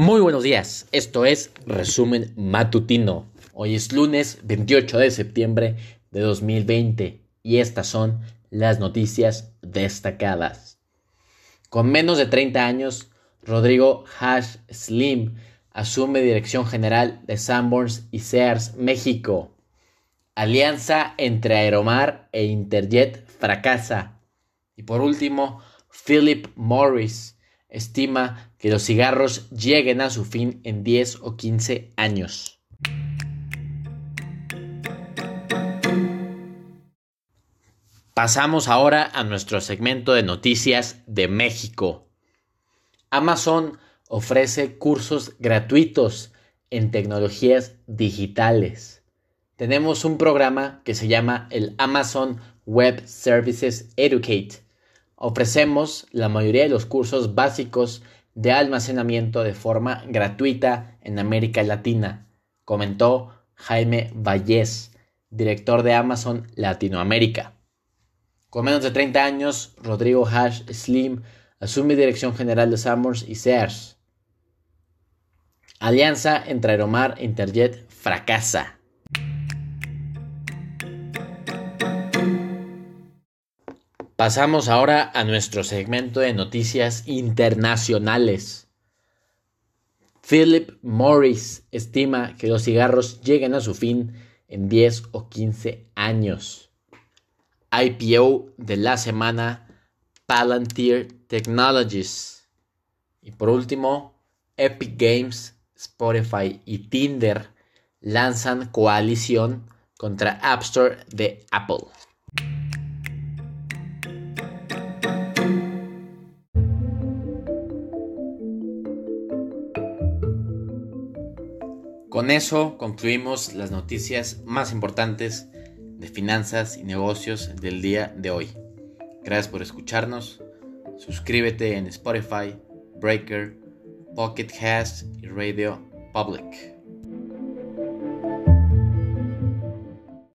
Muy buenos días, esto es Resumen Matutino. Hoy es lunes 28 de septiembre de 2020 y estas son las noticias destacadas. Con menos de 30 años, Rodrigo Hash Slim asume dirección general de Sanborns y Sears México. Alianza entre Aeromar e Interjet fracasa. Y por último, Philip Morris estima que los cigarros lleguen a su fin en 10 o 15 años. Pasamos ahora a nuestro segmento de noticias de México. Amazon ofrece cursos gratuitos en tecnologías digitales. Tenemos un programa que se llama el Amazon Web Services Educate Ofrecemos la mayoría de los cursos básicos de almacenamiento de forma gratuita en América Latina, comentó Jaime Vallés, director de Amazon Latinoamérica. Con menos de 30 años, Rodrigo Hash Slim asume dirección general de Summers y Sears. Alianza entre Aeromar e Interjet fracasa. Pasamos ahora a nuestro segmento de noticias internacionales. Philip Morris estima que los cigarros lleguen a su fin en 10 o 15 años. IPO de la semana Palantir Technologies. Y por último, Epic Games, Spotify y Tinder lanzan coalición contra App Store de Apple. Con eso concluimos las noticias más importantes de finanzas y negocios del día de hoy. Gracias por escucharnos. Suscríbete en Spotify, Breaker, Pocket Cast y Radio Public.